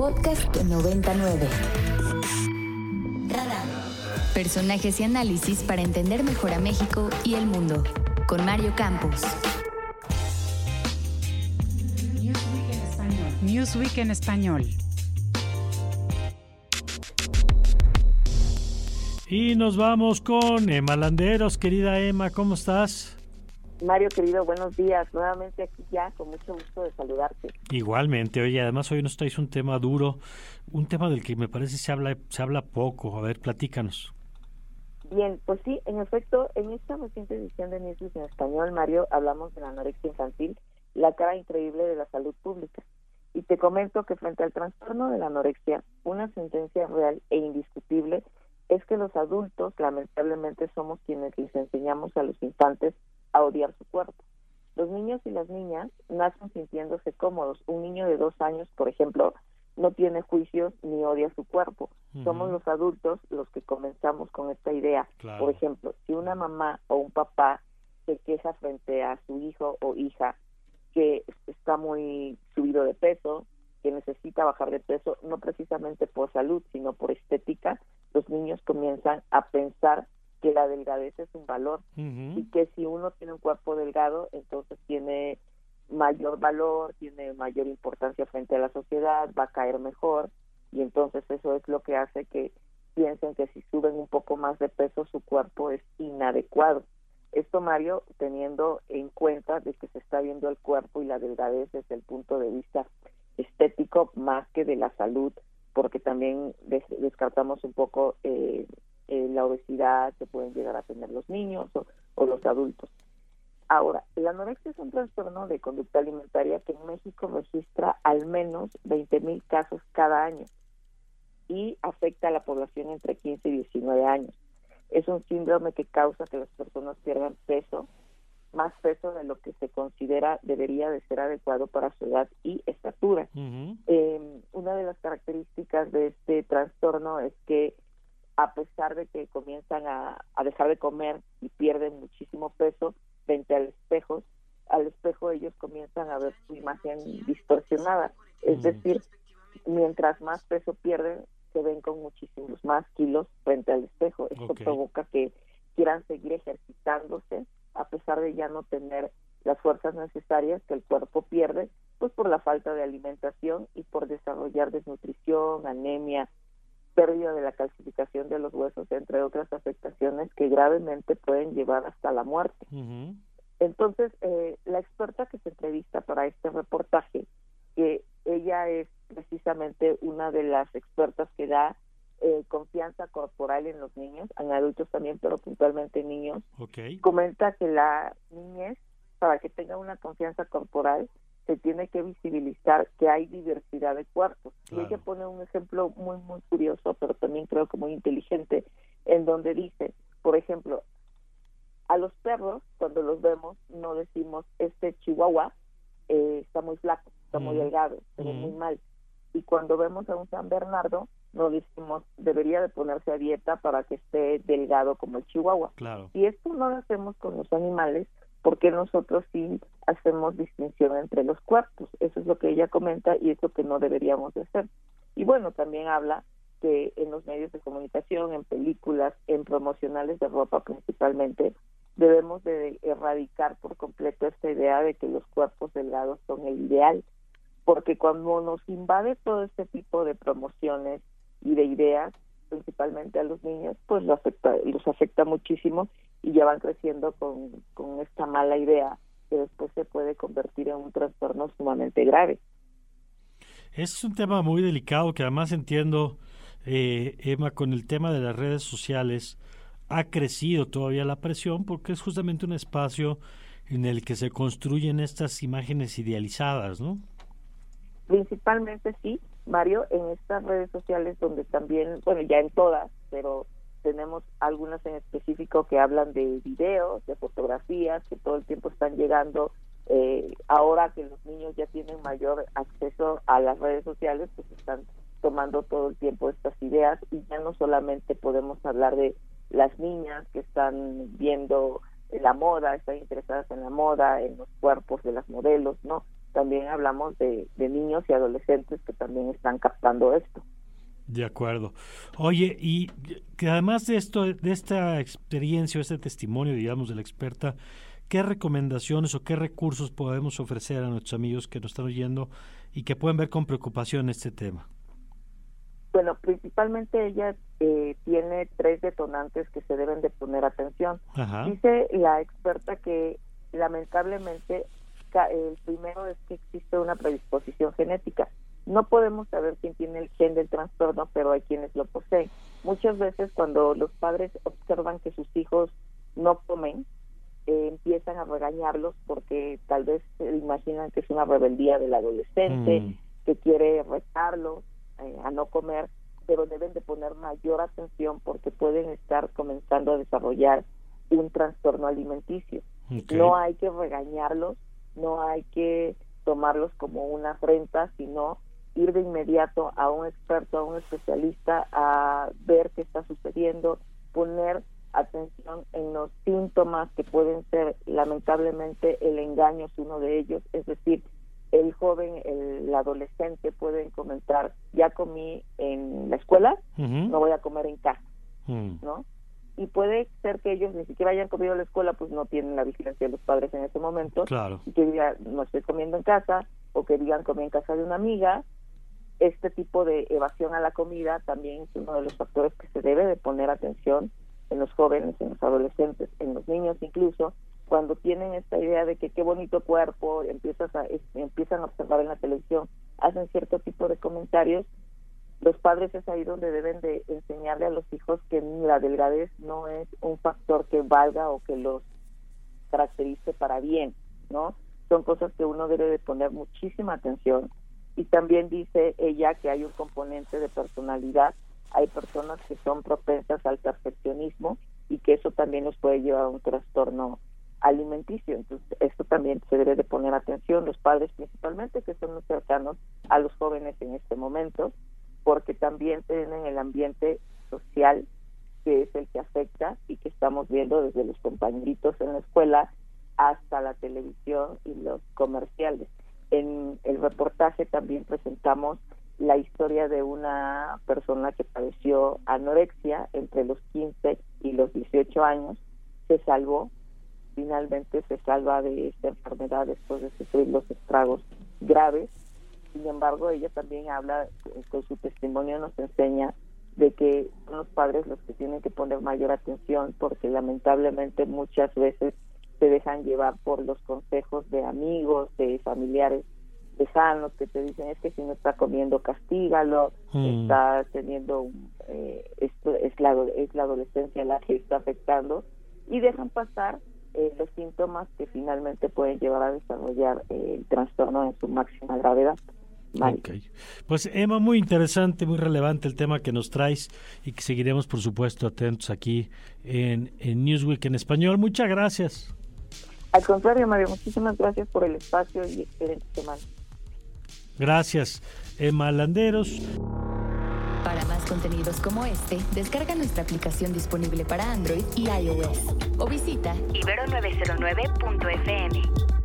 Podcast 99. Personajes y análisis para entender mejor a México y el mundo. Con Mario Campos. Newsweek en español. Newsweek en español. Y nos vamos con Emma Landeros. Querida Emma, ¿cómo estás? Mario, querido, buenos días. Nuevamente aquí ya, con mucho gusto de saludarte. Igualmente, oye, además hoy nos traes un tema duro, un tema del que me parece se habla, se habla poco. A ver, platícanos. Bien, pues sí, en efecto, en esta reciente edición de Newsweek en español, Mario, hablamos de la anorexia infantil, la cara increíble de la salud pública. Y te comento que frente al trastorno de la anorexia, una sentencia real e indiscutible es que los adultos, lamentablemente, somos quienes les enseñamos a los infantes a odiar su cuerpo. Los niños y las niñas nacen sintiéndose cómodos. Un niño de dos años, por ejemplo, no tiene juicios ni odia su cuerpo. Somos los adultos los que comenzamos con esta idea. Por ejemplo, si una mamá o un papá se queja frente a su hijo o hija que está muy subido de peso, que necesita bajar de peso, no precisamente por salud, sino por estética, los niños comienzan a pensar que la delgadez es un valor y que si uno tiene un cuerpo delgado, entonces tiene mayor valor, tiene mayor importancia frente a la sociedad, va a caer mejor y entonces eso es lo que hace que piensen que si suben un poco más de peso su cuerpo es inadecuado. Esto, Mario, teniendo en cuenta de que se está viendo el cuerpo y la delgadez desde el punto de vista estético más que de la salud, porque también descartamos un poco eh, eh, la obesidad que pueden llegar a tener los niños o, los adultos. Ahora, la anorexia es un trastorno de conducta alimentaria que en México registra al menos 20.000 casos cada año y afecta a la población entre 15 y 19 años. Es un síndrome que causa que las personas pierdan peso, más peso de lo que se considera debería de ser adecuado para su edad y estatura. Em, una de las características de este trastorno es que a pesar de que comienzan a, dejar de comer y pierden muchísimo peso frente al espejo, al espejo ellos comienzan a ver su imagen distorsionada. Es mm. decir, mientras más peso pierden, se ven con muchísimos más kilos frente al espejo. Esto provoca que quieran seguir ejercitándose a pesar de ya no tener las fuerzas necesarias que el cuerpo pierde, pues por la falta de alimentación y por desarrollar desnutrición, anemia, pérdida de la calcificación de los huesos, entre otras afectaciones que gravemente pueden llevar hasta la muerte. Entonces, eh, la experta que se entrevista para este reportaje, que ella es precisamente una de las expertas que da eh, confianza corporal en los niños, en adultos también, pero puntualmente en niños, comenta que la niñez, para que tenga una confianza corporal, se tiene que visibilizar que hay diversidad de cuerpos. Y ella pone un ejemplo muy, muy curioso, pero también creo que muy inteligente, en donde dice, por ejemplo, a los perros, cuando los vemos, no decimos, este chihuahua eh, está muy flaco, está muy delgado, está muy mal. Y cuando vemos a un San Bernardo, no decimos, debería de ponerse a dieta para que esté delgado como el chihuahua. Y esto no lo hacemos con los animales, porque nosotros sí hacemos distinción entre los cuerpos. Eso es lo que ella comenta y es lo que no deberíamos de hacer. Y bueno, también habla que en los medios de comunicación, en películas, en promocionales de ropa principalmente, debemos de erradicar por completo esta idea de que los cuerpos delgados son el ideal, porque cuando nos invade todo este tipo de promociones y de ideas, principalmente a los niños, pues los afecta, los afecta muchísimo y ya van creciendo con, con esta mala idea que después se puede convertir en un trastorno sumamente grave. Es un tema muy delicado que además entiendo, eh, Emma, con el tema de las redes sociales ha crecido todavía la presión porque es justamente un espacio en el que se construyen estas imágenes idealizadas, ¿no? Principalmente sí, Mario, en estas redes sociales donde también, bueno, ya en todas, pero tenemos algunas en específico que hablan de videos, de fotografías, que todo el tiempo están llegando. Eh, ahora que los niños ya tienen mayor acceso a las redes sociales, pues están tomando todo el tiempo estas ideas y ya no solamente podemos hablar de las niñas que están viendo la moda, están interesadas en la moda, en los cuerpos de las modelos, ¿no? También hablamos de, niños y adolescentes que también están captando esto. De acuerdo. Oye, y que además de esto, de esta experiencia o este testimonio, digamos, de la experta, ¿qué recomendaciones o qué recursos podemos ofrecer a nuestros amigos que nos están oyendo y que pueden ver con preocupación este tema? Bueno, principalmente ella eh, tiene tres detonantes que se deben de poner atención. Dice la experta que lamentablemente el primero es que existe una predisposición genética. No podemos saber quién tiene el gen del trastorno, pero hay quienes lo poseen. Muchas veces cuando los padres observan que sus hijos no comen, eh, empiezan a regañarlos porque tal vez se imaginan que es una rebeldía del adolescente, mm. que quiere retarlo eh, a no comer, pero deben de poner mayor atención porque pueden estar comenzando a desarrollar un trastorno alimenticio. No hay que regañarlos, no hay que tomarlos como una afrenta, sino ir de inmediato a un experto, a un especialista, a ver qué está sucediendo, poner atención en los síntomas que pueden ser, lamentablemente, el engaño es uno de ellos, es decir, el joven, el, adolescente pueden comentar, ya comí en la escuela, no voy a comer en casa, mm. ¿no? Y puede ser que ellos ni siquiera hayan comido en la escuela, pues no tienen la vigilancia de los padres en ese momento, claro. y que digan, no estoy comiendo en casa, o que digan, comí en casa de una amiga, este tipo de evasión a la comida también es uno de los factores que se debe de poner atención en los jóvenes, en los adolescentes, en los niños incluso, cuando tienen esta idea de que qué bonito cuerpo, empiezas a, empiezan a observar en la televisión, hacen cierto tipo de comentarios, los padres es ahí donde deben de enseñarle a los hijos que la delgadez no es un factor que valga o que los caracterice para bien, ¿no? Son cosas que uno debe de poner muchísima atención. Y también dice ella que hay un componente de personalidad, hay personas que son propensas al perfeccionismo y que eso también nos puede llevar a un trastorno alimenticio. Entonces, esto también se debe de poner atención, los padres principalmente, que son muy cercanos a los jóvenes en este momento, también tienen el ambiente social que es el que afecta y que estamos viendo desde los compañeritos en la escuela hasta la televisión y los comerciales. En el reportaje también presentamos la historia de una persona que padeció anorexia entre los 15 y los 18 años, se salvó finalmente se salva de esta enfermedad después de sufrir los estragos graves. Sin embargo, ella también habla, con su testimonio nos enseña de que son los padres los que tienen que poner mayor atención porque lamentablemente muchas veces se dejan llevar por los consejos de amigos, de familiares lejanos que te dicen es que si no está comiendo castígalo, mm. está teniendo eh, esto es la es la adolescencia la que está afectando y dejan pasar eh, los síntomas que finalmente pueden llevar a desarrollar eh, el trastorno en su máxima gravedad. Pues Emma, muy interesante, muy relevante el tema que nos traes y que seguiremos, por supuesto, atentos aquí en, en Newsweek en español. Muchas gracias. Al contrario, Mario, muchísimas gracias por el espacio y excelente semana. Gracias, Emma Landeros. Para más contenidos como este, descarga nuestra aplicación disponible para Android y iOS o visita ibero909.fm.